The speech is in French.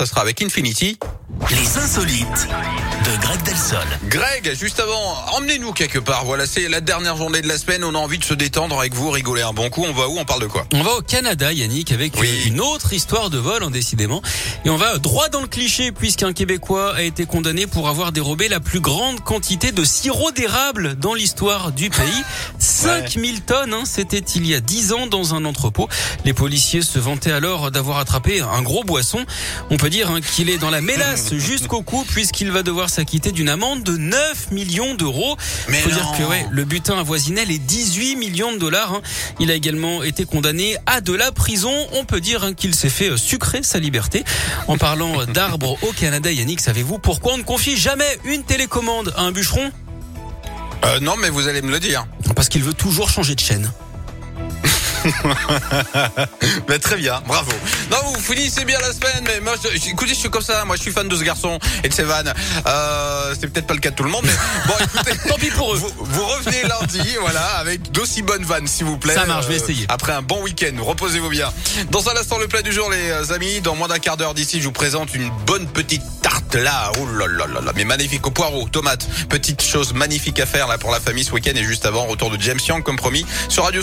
ça sera avec Infinity. Les insolites de Greg Delsol. Greg, juste avant, emmenez-nous quelque part. Voilà, c'est la dernière journée de la semaine. On a envie de se détendre avec vous, rigoler un bon coup. On va où? On parle de quoi? On va au Canada, Yannick, avec Oui. une autre histoire de vol, hein, décidément. Et on va droit dans le cliché, puisqu'un Québécois a été condamné pour avoir dérobé la plus grande quantité de sirop d'érable dans l'histoire du pays. 5000 tonnes, hein, c'était il y a 10 ans dans un entrepôt. Les policiers se vantaient alors d'avoir attrapé un gros boisson. On peut dire hein, qu'il est dans la mélasse jusqu'au cou, puisqu'il va devoir s'acquitter d'une amende de 9 millions d'euros. Mais faut dire que ouais, le butin avoisinait les 18 millions de dollars. hein. Il a également été condamné à de la prison. On peut dire hein, qu'il s'est fait euh, sucrer sa liberté. En parlant d'arbres au Canada, Yannick, savez-vous pourquoi on ne confie jamais une télécommande à un bûcheron? Euh, Non, mais vous allez me le dire. Parce qu'il veut toujours changer de chaîne. Mais très bien, bravo. Non, vous finissez bien la semaine, mais moi, je, écoutez, je suis comme ça. Moi, je suis fan de ce garçon et de ses vannes. Euh, c'est peut-être pas le cas de tout le monde, mais bon, écoutez. Tant pis pour eux. Vous, vous revenez lundi, voilà, avec d'aussi bonnes vannes, s'il vous plaît. Ça marche, je vais Euh, essayer. Après un bon week-end, reposez-vous bien. Dans un instant, le plat du jour, les euh, amis. Dans moins d'un quart d'heure d'ici, je vous présente une bonne petite tarte là. Oh là là là là, mais magnifique au poireau, tomate. Petite chose magnifique à faire là pour la famille ce week-end et juste avant, retour de James Young comme promis sur Radio.